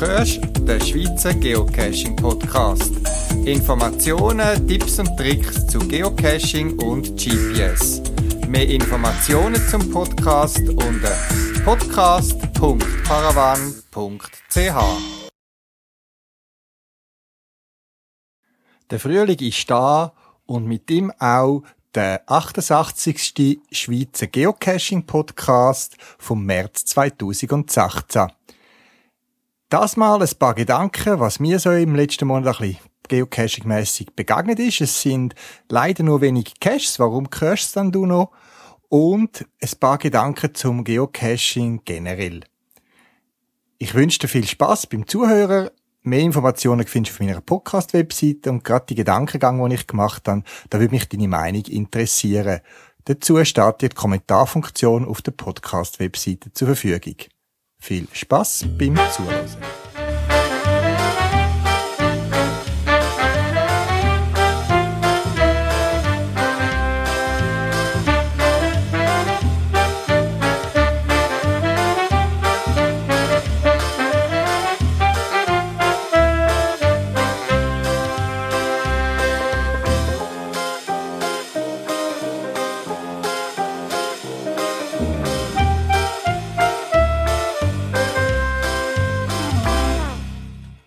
hörst den Schweizer Geocaching Podcast. Informationen, Tipps und Tricks zu Geocaching und GPS. Mehr Informationen zum Podcast unter podcast.paravan.ch. Der Frühling ist da und mit ihm auch der 88. Schweizer Geocaching Podcast vom März 2018. Das mal ein paar Gedanken, was mir so im letzten Monat ein bisschen geocaching-mässig begegnet ist. Es sind leider nur wenig Caches. Warum cachest dann du noch? Und ein paar Gedanken zum Geocaching generell. Ich wünsche dir viel Spaß beim Zuhören. Mehr Informationen findest du auf meiner Podcast-Webseite und gerade die Gedankengang, die ich gemacht habe, da würde mich deine Meinung interessieren. Dazu steht die Kommentarfunktion auf der Podcast-Webseite zur Verfügung. Viel Spaß beim Zuhören.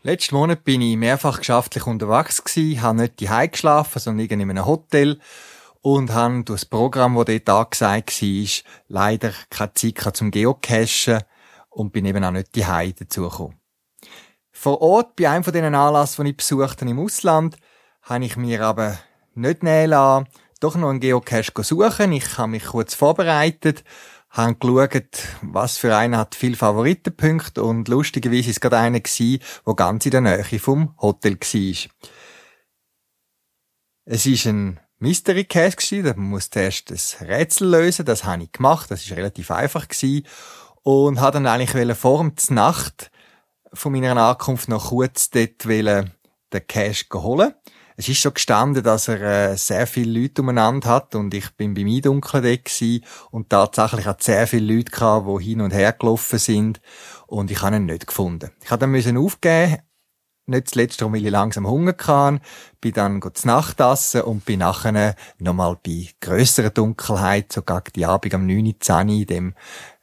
Letzten Monat bin ich mehrfach geschäftlich unterwegs gewesen, habe nicht die geschlafen, sondern in einem Hotel und habe durch das Programm, das dort angesagt war, leider keine Zeit zum Geocachen und bin eben auch nicht die dazugekommen. Vor Ort, bei einem von diesen Anlässen, die ich besucht habe im Ausland, habe ich mir aber nicht nähen lassen, doch noch einen Geocache suchen. Ich habe mich kurz vorbereitet haben geschaut, was für einer hat viel Favoritenpunkte. Und lustigerweise ist es gerade einer der ganz in der Nähe vom Hotel war. Es ist ein Mystery Case gewesen, da muss zuerst das Rätsel lösen, das habe ich gemacht, das ist relativ einfach und habe dann eigentlich vor der Nacht von meiner Ankunft noch kurz dort den Cash holen es ist schon gestanden, dass er äh, sehr viele Leute umeinander hat und ich bin beim Eindunkeln gewesen und tatsächlich hat sehr viele Leute gehabt, die hin und her gelaufen sind und ich habe ihn nicht gefunden. Ich habe dann müssen aufgeben, nicht zuletzt, weil ich langsam Hunger hatte, bin dann zu Nacht essen und bin nachher nochmal bei grösserer Dunkelheit, so gegen die Abend am 9. Uhr in dem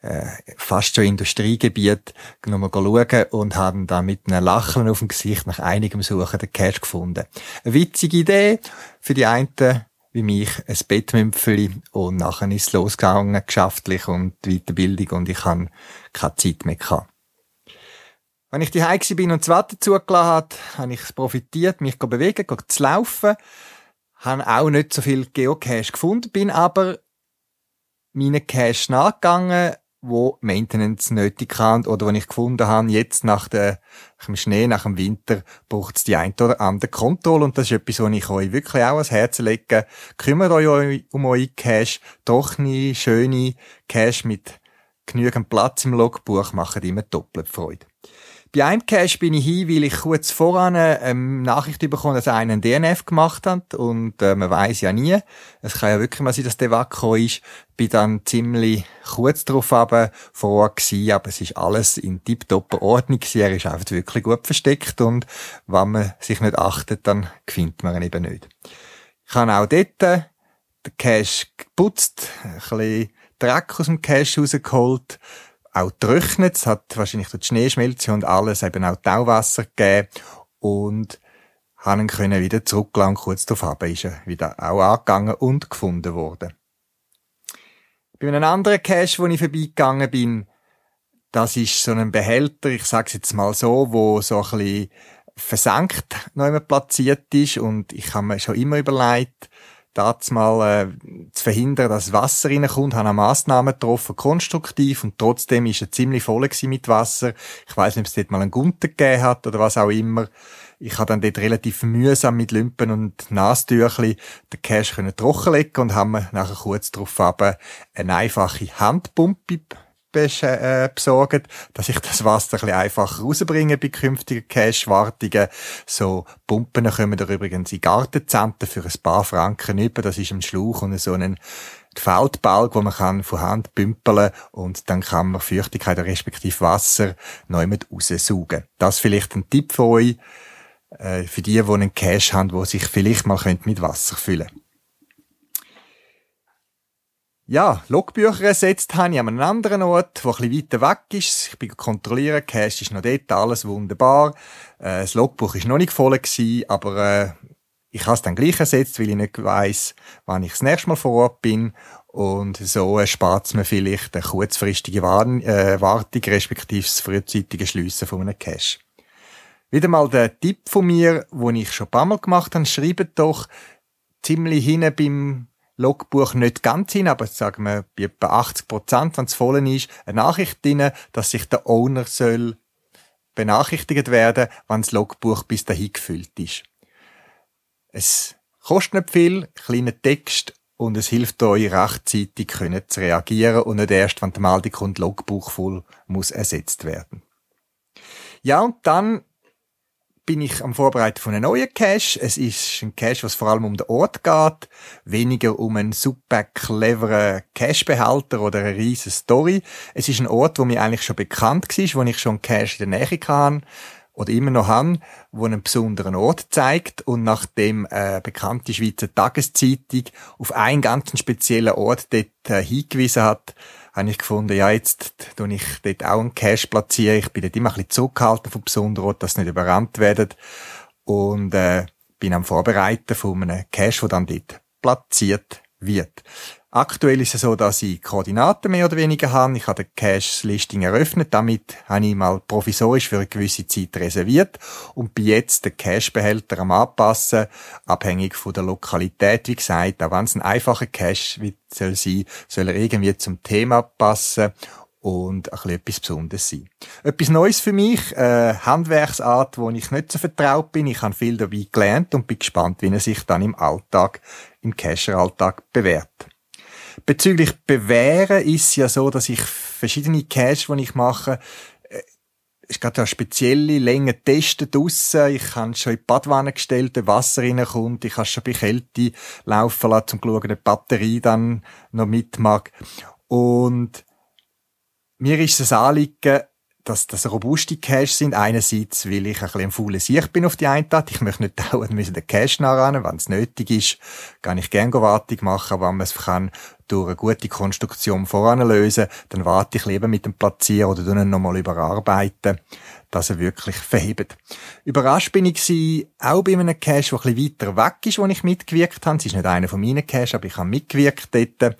äh, fast schon Industriegebiet nochmal schauen und haben dann mit einem Lachen auf dem Gesicht nach einigem Suchen den Cash gefunden. Eine witzige Idee für die einen wie mich, ein Bettmümpfeli und nachher ist es losgegangen, geschäftlich und Weiterbildung und ich habe keine Zeit mehr gehabt. Wenn ich die bin und das Wetter zugelassen hat, habe ich profitiert, mich zu bewegen, zu laufen. Habe auch nicht so viel Geocache gefunden, bin aber meinen Cache nachgegangen, wo Maintenance nötig haben oder wenn ich gefunden habe, jetzt nach, dem Schnee, nach dem Winter, braucht es die ein oder andere Kontrolle und das ist etwas, was ich euch wirklich auch ans Herz lege. Kümmert euch um eure Cache, trockene, schöne Cache mit genügend Platz im Logbuch machen immer doppelt Freude. Bei einem Cache bin ich hin, weil ich kurz voran ähm, Nachricht bekommen, dass einer einen DNF gemacht hat und äh, man weiß ja nie. Es kann ja wirklich mal sein, dass der Wacko ist. Bin dann ziemlich kurz drauf aber vor Ort gewesen, aber es ist alles in tiptopper Ordnung gewesen. Er ist einfach wirklich gut versteckt und wenn man sich nicht achtet, dann findet man ihn eben nicht. Ich habe auch dort den Cache geputzt, ein bisschen Dreck aus dem Cache rausgeholt, auch getrocknet. Es hat wahrscheinlich durch die Schneeschmelze und alles eben auch Tauwasser gegeben. Und haben können wieder zurücklassen. Kurz darauf ist er wieder auch angegangen und gefunden worden. Bei einem anderen Cache, wo ich vorbeigegangen bin, das ist so ein Behälter, ich sag's jetzt mal so, wo so ein bisschen versenkt noch platziert ist und ich habe mir schon immer überlegt, das mal äh, zu verhindern, dass Wasser reinkommt, habe eine Massnahmen getroffen, konstruktiv, und trotzdem ist er ziemlich voll mit Wasser. Ich weiß nicht, ob es dort mal einen Gunter gegeben hat oder was auch immer. Ich habe dann dort relativ mühsam mit Lümpen und Nastüchli den Cash können und haben nachher kurz darauf eine einfache Handpumpe äh, besorgt, dass ich das Wasser ein bisschen einfacher rausbringe bei künftigen Cash-Wartungen. So Pumpen kommen da übrigens in Gartenzenten für ein paar Franken über. Das ist ein Schlauch und so ein die Feldbalg, wo man kann von Hand bümpeln und dann kann man Feuchtigkeit respektive Wasser neu mit raussaugen. Das vielleicht ein Tipp für euch, äh, für die, die einen Cache haben, wo sich vielleicht mal mit Wasser füllen ja, Logbücher ersetzt habe ich an einem anderen Ort, der bisschen weiter weg ist. Ich bin kontrollieren, Cache ist noch dort, alles wunderbar. Äh, das Logbuch ist noch nicht voll gewesen, aber äh, ich habe es dann gleich ersetzt, weil ich nicht weiss, wann ich das nächste Mal vor Ort bin. Und so spart es mir vielleicht eine kurzfristige Warn äh, Wartung, respektive das frühzeitige Schliessen von einem Cache. Wieder mal der Tipp von mir, den ich schon ein paar Mal gemacht habe, schreibt doch ziemlich hinten beim Logbuch nicht ganz hin, aber sagen wir bei etwa 80 Prozent, wenn es voll ist, eine Nachricht drin, dass sich der Owner soll benachrichtigt werden, wenn das Logbuch bis dahin gefüllt ist. Es kostet nicht viel, kleiner Text und es hilft euch rechtzeitig können zu reagieren und nicht erst, wenn der Meldung kommt, Logbuch voll muss ersetzt werden. Ja, und dann bin ich am Vorbereiten von einem neuen Cache. Es ist ein Cache, was vor allem um den Ort geht, weniger um einen super cleveren Cache-Behälter oder eine riesige Story. Es ist ein Ort, wo mir eigentlich schon bekannt war, wo ich schon einen Cache in der Nähe hatte oder immer noch haben, wo einen besonderen Ort zeigt und nachdem äh, bekannte Schweizer Tageszeitung auf einen ganz speziellen Ort dort äh, hingewiesen hat, habe ich gefunden, ja, jetzt tue ich dort auch einen Cash platzieren. Ich bin dort immer ein bisschen zurückgehalten vom besonderen Ort, dass nicht überrannt werden und äh, bin am Vorbereiten von einem Cash, der dann dort platziert wird. Aktuell ist es so, dass ich Koordinaten mehr oder weniger habe. Ich habe den Cache-Listing eröffnet. Damit habe ich mal provisorisch für eine gewisse Zeit reserviert und bin jetzt den Cache-Behälter am anpassen, abhängig von der Lokalität. Wie gesagt, auch wenn es ein einfacher Cache soll sein, soll er irgendwie zum Thema passen und ein bisschen etwas Besonderes sein. Etwas Neues für mich, äh, Handwerksart, wo ich nicht so vertraut bin. Ich habe viel dabei gelernt und bin gespannt, wie er sich dann im Alltag, im Cacher-Alltag bewährt. Bezüglich Bewähren ist es ja so, dass ich verschiedene Caches, die ich mache, äh, es geht ja spezielle Länge testen draussen. Ich habe schon in die Badwanne gestellt, wenn Wasser reinkommt. Ich habe schon bei Kälte laufen lassen, um zu schauen, ob die Batterie dann noch mitmacht. Und mir ist es Anliegen, dass das robuste Cache sind. Einerseits, weil ich ein bisschen ein fauler Sicht bin auf die eine Tat. Ich möchte nicht dauernd müssen den Cache nachrennen. Wenn es nötig ist, kann ich gerne Wartung machen. Wenn man es kann, durch eine gute Konstruktion voranlösen, dann warte ich lieber mit dem Platzieren oder dann nochmal überarbeiten, dass er wirklich verhebt. Überrascht bin ich gewesen, auch bei einem Cache, der ein bisschen weiter weg ist, wo ich mitgewirkt habe. Es ist nicht einer von meinen Cache, aber ich habe mitgewirkt dort.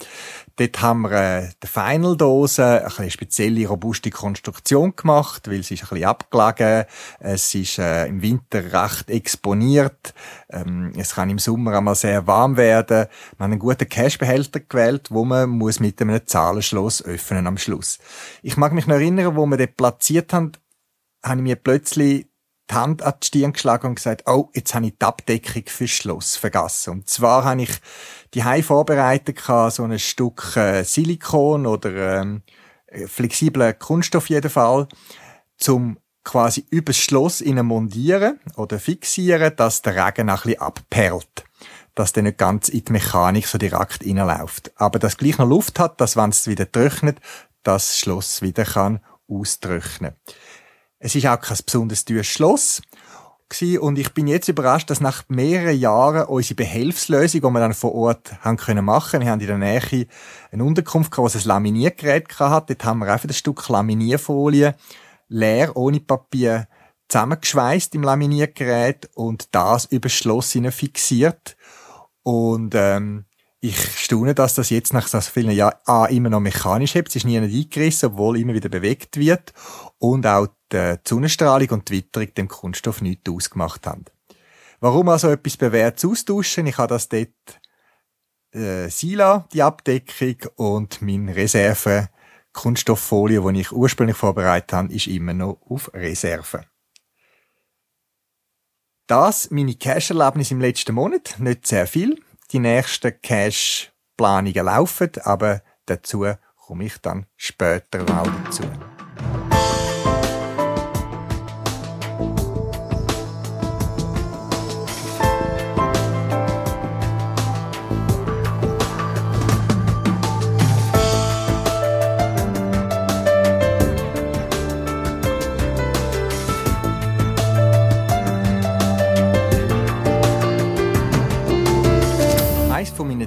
Dort haben wir äh, die Final-Dose, eine bisschen spezielle, robuste Konstruktion gemacht, weil sie ist ein bisschen abgelegen. Es ist äh, im Winter recht exponiert. Ähm, es kann im Sommer einmal sehr warm werden. Wir haben einen guten Cache-Behälter gewählt, wo man muss mit einem Zahlenschloss öffnen am Schluss. Ich mag mich noch erinnern, wo wir den platziert haben, habe ich mir plötzlich die Hand an die Stirn geschlagen und gesagt, oh, jetzt habe ich die Abdeckung fürs Schloss vergessen. Und zwar habe ich die Hai vorbereitet, so ein Stück äh, Silikon oder ähm, flexiblen Kunststoff jeden Fall, zum quasi übers Schloss innen montieren oder fixieren, dass der Regen ein bisschen abperlt. Dass der nicht ganz in die Mechanik so direkt reinläuft. Aber dass gleich noch Luft hat, dass wenn es wieder trocknet, das Schloss wieder kann austrocknen. Es ist auch kein besonders teures Schloss und ich bin jetzt überrascht, dass nach mehreren Jahren unsere Behelfslösung, die wir dann vor Ort haben können machen, wir haben in der Nähe eine Unterkunft gehabt, wo ein Laminiergerät hat. Dort haben wir einfach ein Stück Laminierfolie leer, ohne Papier, zusammengeschweißt im Laminiergerät und das über das Schloss fixiert. Und ähm, ich staune, dass das jetzt nach so vielen Jahren A, immer noch mechanisch hebt, es ist nie eingerissen, obwohl immer wieder bewegt wird und auch die Sonnenstrahlung und die Witterung dem Kunststoff nichts ausgemacht haben. Warum also etwas bewährt austauschen? Ich habe das dort äh, Sila, die Abdeckung und mein Reserve Kunststofffolie, die ich ursprünglich vorbereitet habe, ist immer noch auf Reserve. Das meine Cash-Erlebnis im letzten Monat, nicht sehr viel. Die nächsten Cash-Planungen laufen, aber dazu komme ich dann später mal dazu.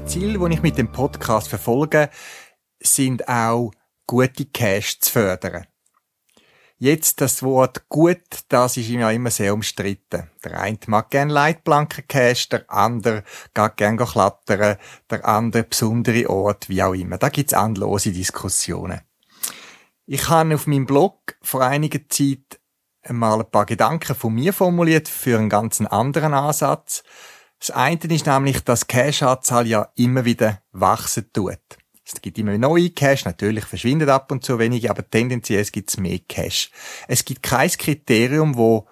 Ziele, die ich mit dem Podcast verfolge, sind auch gute Cash zu fördern. Jetzt das Wort gut, das ist ja immer sehr umstritten. Der eine mag gern Leitplanken Cash, der andere geht gern klettern, der andere besondere Ort, wie auch immer. Da gibt's endlose Diskussionen. Ich habe auf meinem Blog vor einiger Zeit mal ein paar Gedanken von mir formuliert für einen ganz anderen Ansatz. Das eine ist nämlich, dass Cash-Anzahl ja immer wieder wachsen tut. Es gibt immer neue Cash, natürlich verschwindet ab und zu wenige, aber tendenziell gibt es mehr Cash. Es gibt kein Kriterium, wo,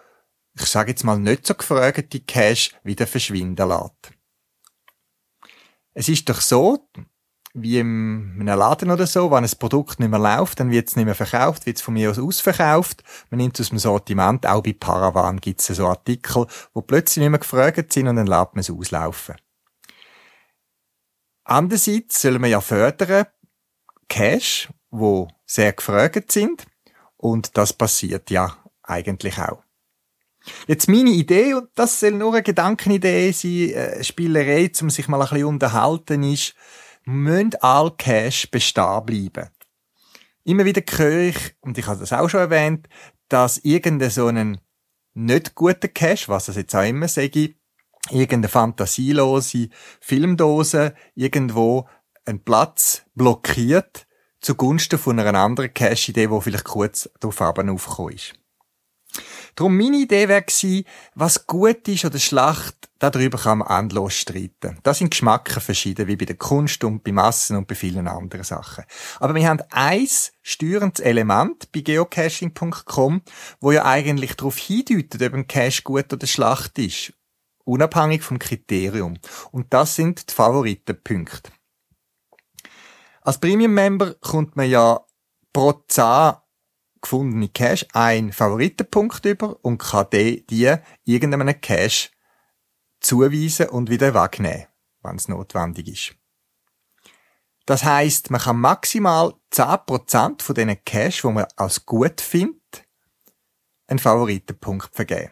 ich sage jetzt mal, nicht so gefragte Cash wieder verschwinden lässt. Es ist doch so, wie im einem Laden oder so, wenn ein Produkt nicht mehr läuft, dann wird es nicht mehr verkauft, wird es von mir aus ausverkauft. Man nimmt es aus dem Sortiment, auch bei Paravan gibt es so Artikel, wo plötzlich nicht mehr gefragt sind und dann lässt man es auslaufen. Andererseits sollen wir ja fördern, Cash, wo sehr gefragt sind. Und das passiert ja eigentlich auch. Jetzt meine Idee, und das soll nur eine Gedankenidee sein, eine Spielerei, um sich mal ein bisschen unterhalten, ist, müssen all Cash bestehen bleiben. Immer wieder höre ich, und ich habe das auch schon erwähnt, dass irgendein so einen nicht guter Cash, was das jetzt auch immer sage, irgendeine fantasielose Filmdose irgendwo einen Platz blockiert zugunsten von einer anderen Cash-Idee, die vielleicht kurz darauf aufgekommen ist. Darum meine Idee wäre was gut ist oder schlecht, darüber kann man endlos streiten. Da sind Geschmacken verschieden, wie bei der Kunst und bei Massen und bei vielen anderen Sachen. Aber wir haben eins steuerndes Element bei geocaching.com, wo ja eigentlich darauf hindeutet, ob ein Cache gut oder schlecht ist unabhängig vom Kriterium. Und das sind die Favoritenpunkte. Als Premium-Member kommt man ja pro 10 gefundene Cash einen Favoritenpunkt über und kann die, die irgendeinem Cash zuweisen und wieder wegnehmen, wenn es notwendig ist. Das heißt, man kann maximal 10% von diesen Cash, wo man als gut findet, einen Favoritenpunkt vergeben.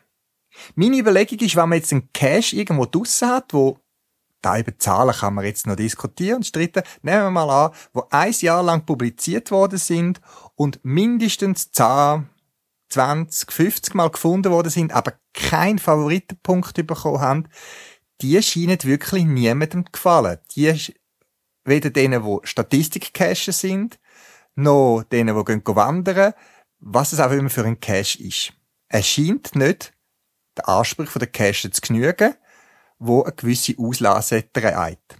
Meine Überlegung ist, wenn man jetzt einen Cache irgendwo draussen hat, wo da über Zahlen kann man jetzt noch diskutieren und streiten. Nehmen wir mal an, wo ein Jahr lang publiziert worden sind und mindestens 10, 20, 50 Mal gefunden worden sind, aber keinen Favoritenpunkt bekommen haben, die scheinen wirklich niemandem gefallen. Die, weder denen, die Statistik-Cache sind, noch denen, die gehen wandern, was es auch immer für ein Cache ist. Es scheint nicht den Ansprüchen der Cache zu genügen, wo eine gewisse Auslase trägt.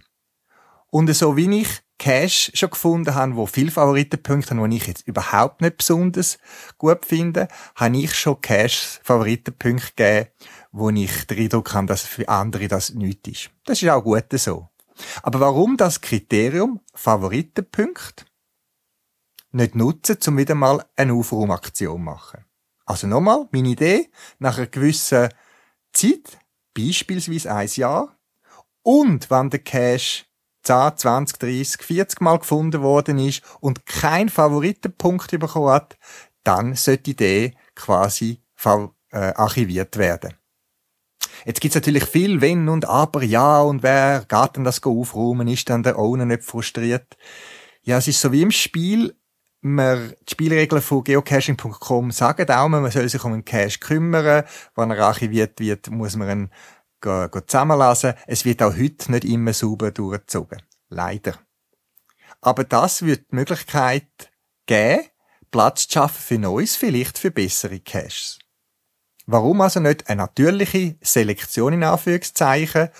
Und so wie ich Cache schon gefunden habe, wo viele Favoritenpunkte haben, die ich jetzt überhaupt nicht besonders gut finde, habe ich schon Cache Favoritenpunkte gegeben, wo ich den Eindruck habe, dass für andere das nichts ist. Das ist auch gut so. Aber warum das Kriterium Favoritenpunkt nicht nutzen, um wieder mal eine Aufraumaktion zu machen? Also nochmal, meine Idee, nach einer gewissen Zeit, beispielsweise ein Jahr, und wenn der Cache 10, 20, 30, 40 Mal gefunden worden ist und kein Favoritenpunkt bekommen hat, dann sollte die Idee quasi äh, archiviert werden. Jetzt gibt's natürlich viel Wenn und Aber, ja, und wer geht denn das aufräumen, ist dann der Owner nicht frustriert. Ja, es ist so wie im Spiel, wir, die Spielregeln von geocaching.com sagen auch, man soll sich um einen Cache kümmern. Wenn er archiviert wird, muss man ihn zusammenlassen. Es wird auch heute nicht immer sauber durchgezogen. Leider. Aber das wird die Möglichkeit geben, Platz zu schaffen für Neues, vielleicht für bessere Caches. Warum also nicht eine natürliche Selektion in Anführungszeichen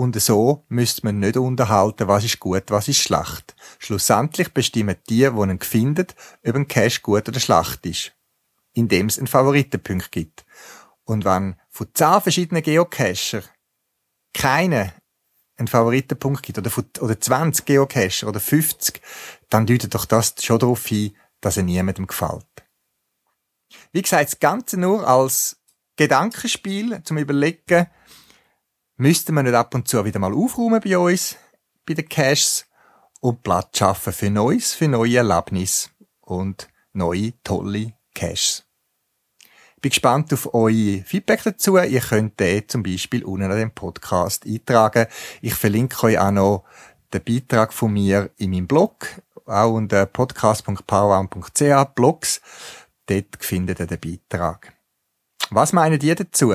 und so müsste man nicht unterhalten, was ist gut, was ist schlecht. Schlussendlich bestimmen die, die ihn finden, ob ein Cache gut oder schlecht ist. Indem es einen Favoritenpunkt gibt. Und wenn von zehn verschiedenen Geocacher keine einen Favoritenpunkt gibt, oder, von, oder 20 Geocacher oder 50, dann deutet doch das schon darauf hin, dass er niemandem gefällt. Wie gesagt, das Ganze nur als Gedankenspiel zum Überlegen, müssten wir nicht ab und zu wieder mal aufräumen bei uns, bei den Caches und Platz schaffen für Neues, für neue Erlebnisse und neue, tolle Caches. Ich bin gespannt auf euer Feedback dazu. Ihr könnt den zum Beispiel unten an dem Podcast eintragen. Ich verlinke euch auch noch den Beitrag von mir in meinem Blog, auch unter podcast.powerarm.ch Blogs. Dort findet ihr den Beitrag. Was meinen ihr dazu?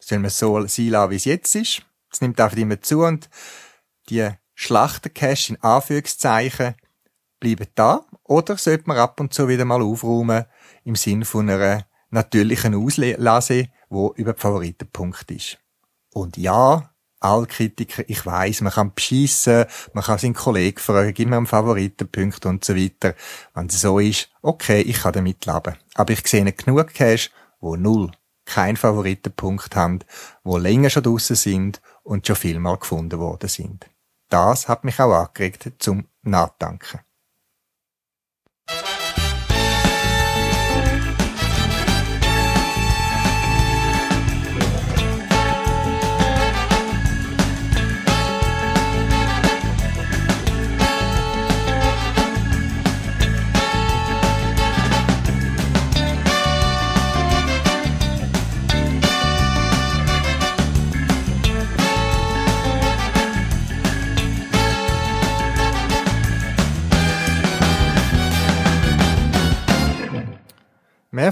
Sollen wir es so sein lassen, wie es jetzt ist? Es nimmt einfach immer zu und die Schlachtercash in Anführungszeichen bleiben da oder sollte man ab und zu wieder mal aufräumen im Sinn von einer natürlichen Auslase, wo über die Favoritenpunkt ist. Und ja, alle Kritiker, ich weiß, man kann beschissen, man kann seinen Kollegen fragen, gib mir einen Favoritenpunkt und so weiter. Wenn es so ist, okay, ich kann damit leben. Aber ich sehe nicht genug Cash, wo null keinen Favoritenpunkt haben, wo länger schon draussen sind und schon viel mal gefunden worden sind. Das hat mich auch angeregt zum Nachdenken.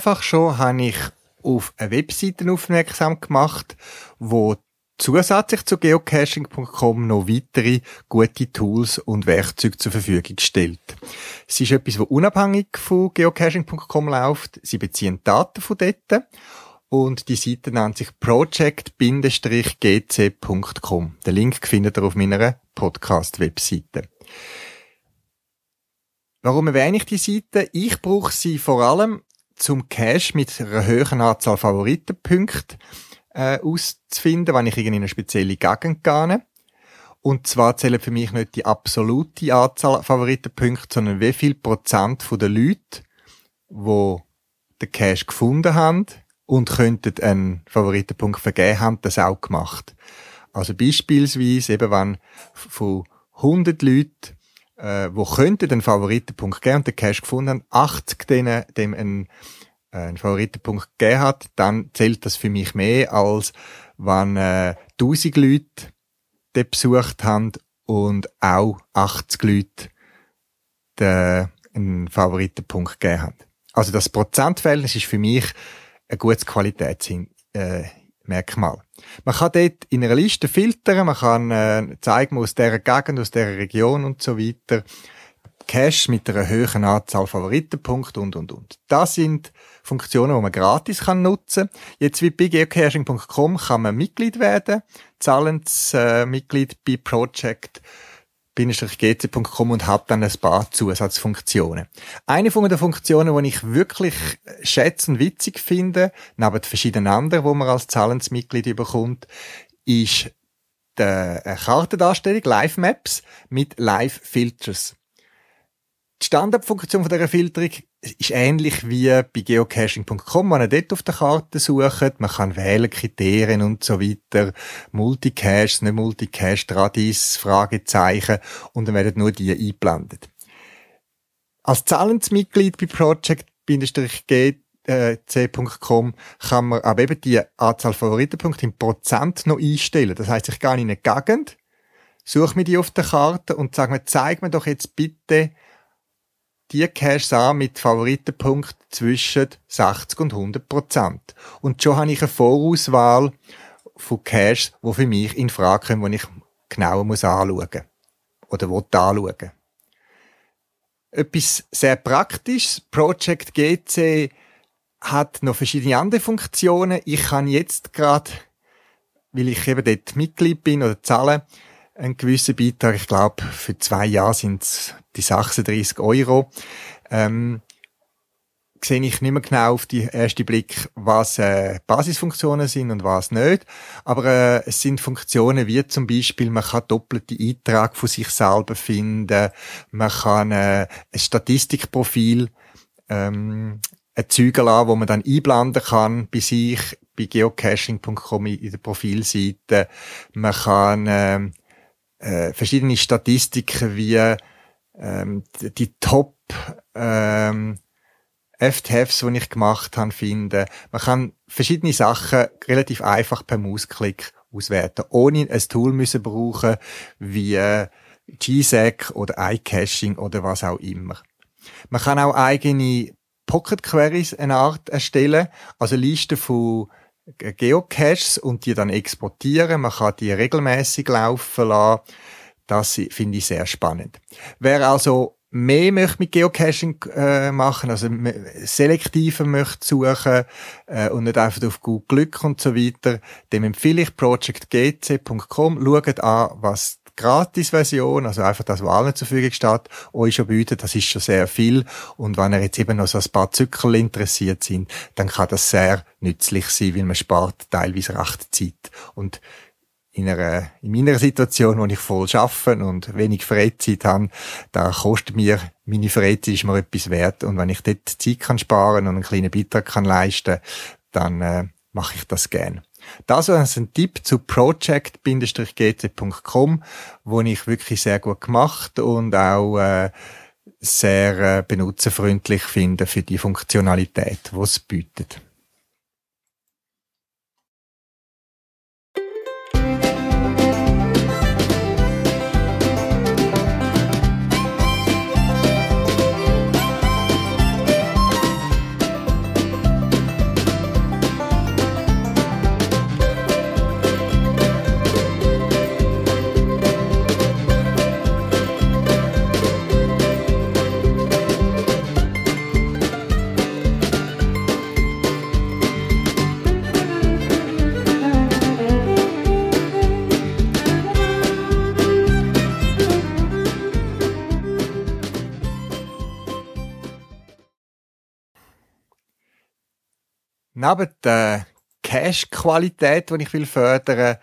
Mehrfach schon habe ich auf eine Webseite aufmerksam gemacht, wo zusätzlich zu geocaching.com noch weitere gute Tools und Werkzeuge zur Verfügung stellt. Es ist etwas, das unabhängig von geocaching.com läuft. Sie beziehen Daten von dort und die Seite nennt sich project-gc.com. Den Link findet ihr auf meiner Podcast-Webseite. Warum erwähne ich die Seite? Ich brauche sie vor allem zum Cash mit einer höheren Anzahl Favoritenpunkte äh, auszufinden, wenn ich in eine spezielle Gegend gehe. Und zwar zählt für mich nicht die absolute Anzahl Favoritenpunkte, sondern wie viel Prozent der Leute, die den Cash gefunden haben und könnten einen Favoritenpunkt vergeben haben, das auch gemacht. Also beispielsweise eben, wenn von 100 Leuten äh, wo könnte den Favoritenpunkt geben und den Cash gefunden haben, 80 denen, dem einen, äh, einen Favoritenpunkt gegeben hat, dann zählt das für mich mehr, als wenn äh, 1000 Leute den besucht haben und auch 80 Leute den, einen Favoritenpunkt gegeben haben. Also das Prozentverhältnis ist für mich ein gutes Qualitätsmerkmal. Äh, man kann dort in einer Liste filtern, man kann äh, zeigen, aus dieser Gegend, aus dieser Region und so weiter. Cache mit einer höheren Anzahl Favoritenpunkte und, und, und. Das sind Funktionen, die man gratis kann nutzen Jetzt wie bei geocaching.com kann man Mitglied werden, Zahlensmitglied äh, bei Project gc.com und habe dann ein paar Zusatzfunktionen. Eine von den Funktionen, die ich wirklich schätze und witzig finde, neben verschiedenen anderen, wo man als Zahlensmitglied bekommt, ist die Kartendarstellung, Live Maps mit Live Filters. Die Standardfunktion von dieser Filterung ist ähnlich wie bei geocaching.com, wenn ihr dort auf der Karte sucht. Man kann wählen Kriterien und so weiter. Multicache, nicht Multicache, Tradis, Fragezeichen. Und dann werden nur die eingeblendet. Als Zahlensmitglied bei project-gc.com kann man aber eben die Anzahl Favoritenpunkte in Prozent noch einstellen. Das heißt, ich gehe in eine Gegend, suche mir die auf der Karte und sage mir, zeig mir doch jetzt bitte die Caches an mit Favoritenpunkt zwischen 60 und 100 Prozent. Und schon habe ich eine Vorauswahl von Caches, die für mich in Frage kommen, die ich genauer muss anschauen oder will anschauen. Etwas sehr Praktisches. Project GC hat noch verschiedene andere Funktionen. Ich kann jetzt gerade, weil ich eben dort Mitglied bin oder zahle, einen gewissen Beitrag. Ich glaube, für zwei Jahre sind es die 36 Euro. Ähm, sehe ich nicht mehr genau auf die erste Blick, was äh, Basisfunktionen sind und was nicht. Aber äh, es sind Funktionen wie zum Beispiel, man kann doppelte Eintrag von sich selber finden, man kann äh, ein Statistikprofil ähm, erzeugen lassen, wo man dann einblenden kann bei sich, bei geocaching.com in der Profilseite. Man kann äh, äh, verschiedene Statistiken wie ähm, die Top ähm, FTFs, die ich gemacht habe, finden. Man kann verschiedene Sachen relativ einfach per Mausklick auswerten, ohne ein Tool müssen brauchen wie GSAC oder iCaching oder was auch immer. Man kann auch eigene Pocket Queries eine Art erstellen, also Listen von Geocaches und die dann exportieren. Man kann die regelmäßig laufen lassen. Das finde ich sehr spannend. Wer also mehr möchte mit Geocaching äh, machen, also selektiver möchte suchen äh, und nicht einfach auf gut Glück und so weiter, dem empfehle ich projectgc.com. Schaut an, was Gratis-Version, also einfach das, was allen zur Verfügung steht, euch schon bietet. Das ist schon sehr viel. Und wenn ihr jetzt eben noch so ein paar Zückerl interessiert sind, dann kann das sehr nützlich sein, weil man spart teilweise recht Zeit. Und in, einer, in meiner Situation, wo ich voll arbeite und wenig Freizeit habe, da kostet mir meine Freizeit ist mir etwas wert. Und wenn ich dort Zeit kann sparen und einen kleinen Beitrag kann leisten, dann äh, mache ich das gern. Das ist ein Tipp zu project-gc.com, wo ich wirklich sehr gut gemacht und auch äh, sehr äh, benutzerfreundlich finde für die Funktionalität, die es bietet. Neben der Cash-Qualität, die ich will fördern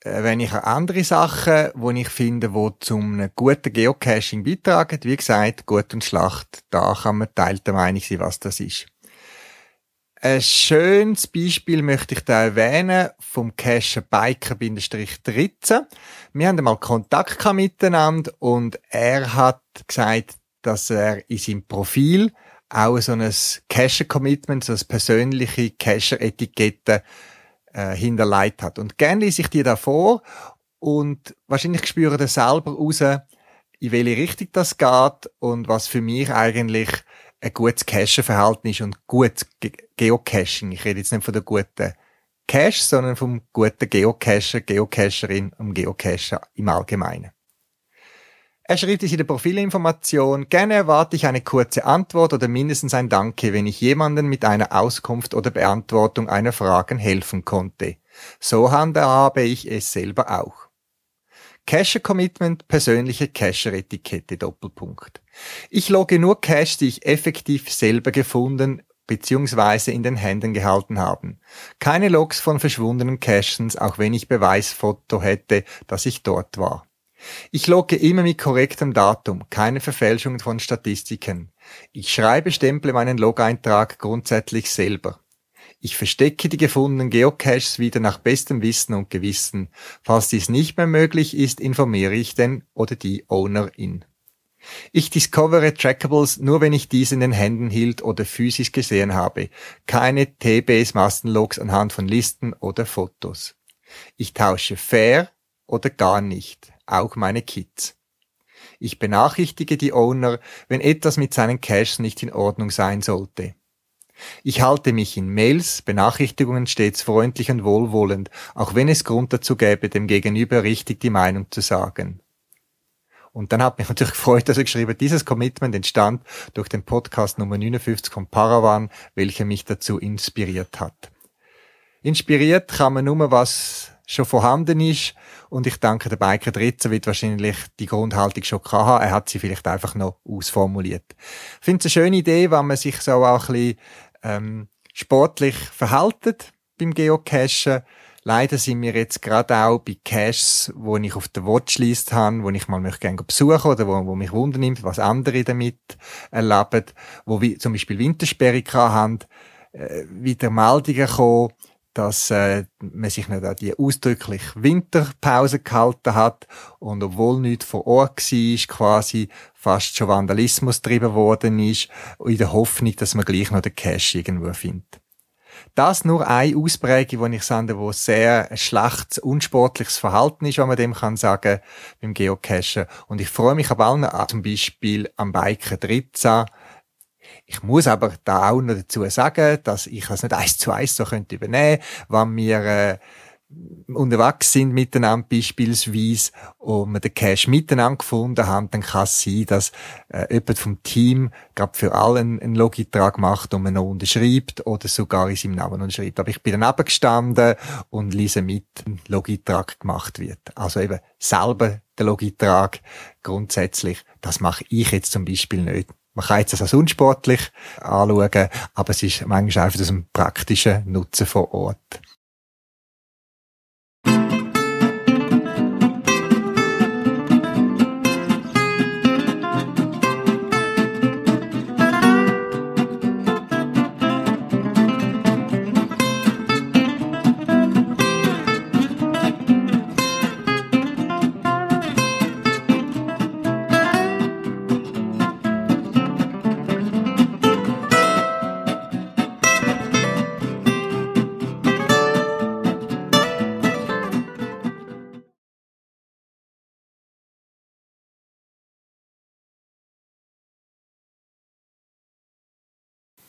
äh, wenn ich andere Sachen, die ich finde, die zum guten Geocaching beitragen. Wie gesagt, Gut und Schlacht, da kann man teilte Meinung sein, was das ist. Ein schönes Beispiel möchte ich da erwähnen vom Cacher Biker-13. Wir haben einmal Kontakt miteinander und er hat gesagt, dass er in seinem Profil auch so ein Cacher-Commitment, so eine persönliche Cacher-Etikette äh, hinterlegt hat. Und gerne lese ich die da vor und wahrscheinlich spüre das selber raus, in welche Richtung das geht und was für mich eigentlich ein gutes Cacher-Verhalten ist und gutes Ge Geocaching. Ich rede jetzt nicht von der guten Cache, sondern vom guten Geocacher, Geocacherin und Geocacher im Allgemeinen. Er schrieb es in der Profilinformation, gerne erwarte ich eine kurze Antwort oder mindestens ein Danke, wenn ich jemanden mit einer Auskunft oder Beantwortung einer Fragen helfen konnte. So handhabe ich es selber auch. Cacher Commitment, persönliche Cacher Etikette, Doppelpunkt. Ich logge nur Cache, die ich effektiv selber gefunden bzw. in den Händen gehalten haben. Keine Logs von verschwundenen Caches, auch wenn ich Beweisfoto hätte, dass ich dort war. Ich logge immer mit korrektem Datum, keine Verfälschungen von Statistiken. Ich schreibe Stemple meinen Log-Eintrag grundsätzlich selber. Ich verstecke die gefundenen Geocaches wieder nach bestem Wissen und Gewissen. Falls dies nicht mehr möglich ist, informiere ich den oder die Ownerin. Ich discovere Trackables nur, wenn ich diese in den Händen hielt oder physisch gesehen habe. Keine TBS-Massenlogs anhand von Listen oder Fotos. Ich tausche fair oder gar nicht auch meine Kids. Ich benachrichtige die Owner, wenn etwas mit seinen Caches nicht in Ordnung sein sollte. Ich halte mich in Mails, Benachrichtigungen stets freundlich und wohlwollend, auch wenn es Grund dazu gäbe, dem Gegenüber richtig die Meinung zu sagen. Und dann hat mich natürlich gefreut, dass er geschrieben, dieses Commitment entstand durch den Podcast Nummer 59 von Paravan, welcher mich dazu inspiriert hat. Inspiriert kann man nur was schon vorhanden ist. Und ich denke, der Biker Dritzer wird wahrscheinlich die Grundhaltung schon haben. Er hat sie vielleicht einfach noch ausformuliert. Ich finde es eine schöne Idee, wenn man sich so auch ein bisschen ähm, sportlich verhaltet beim Geocachen. Leider sind wir jetzt gerade auch bei Caches, wo ich auf der Watchlist habe, wo ich mal möchte gerne besuchen oder wo, wo mich wundernimmt, was andere damit erleben, wo wir zum Beispiel Wintersperre haben, äh, wieder Meldungen kommen, dass äh, man sich nicht an die ausdrücklich Winterpause gehalten hat und obwohl nicht vor Ort war, quasi fast schon Vandalismus getrieben worden ist, in der Hoffnung, dass man gleich noch den Cash irgendwo findet. Das nur eine Ausprägung, die ich sage, wo sehr schlechtes, unsportliches Verhalten ist, wenn man dem kann sagen, beim Geocachen. Und ich freue mich aber allen, zum Beispiel am Biken 13, ich muss aber da auch noch dazu sagen, dass ich das nicht eins zu eins so könnte übernehmen, wenn wir äh, unterwegs sind miteinander beispielsweise und wir den Cash miteinander gefunden haben, dann kann es sein, dass äh, jemand vom Team gerade für alle einen Logitrag macht und man noch unterschreibt oder sogar in seinem Namen unterschreibt. Aber ich bin dann gestanden und lese mit, ein Logitrag gemacht wird. Also eben selber der Logitrag grundsätzlich, das mache ich jetzt zum Beispiel nicht. Man kann jetzt das als unsportlich anschauen, aber es ist manchmal einfach das ein praktischer Nutzen vor Ort.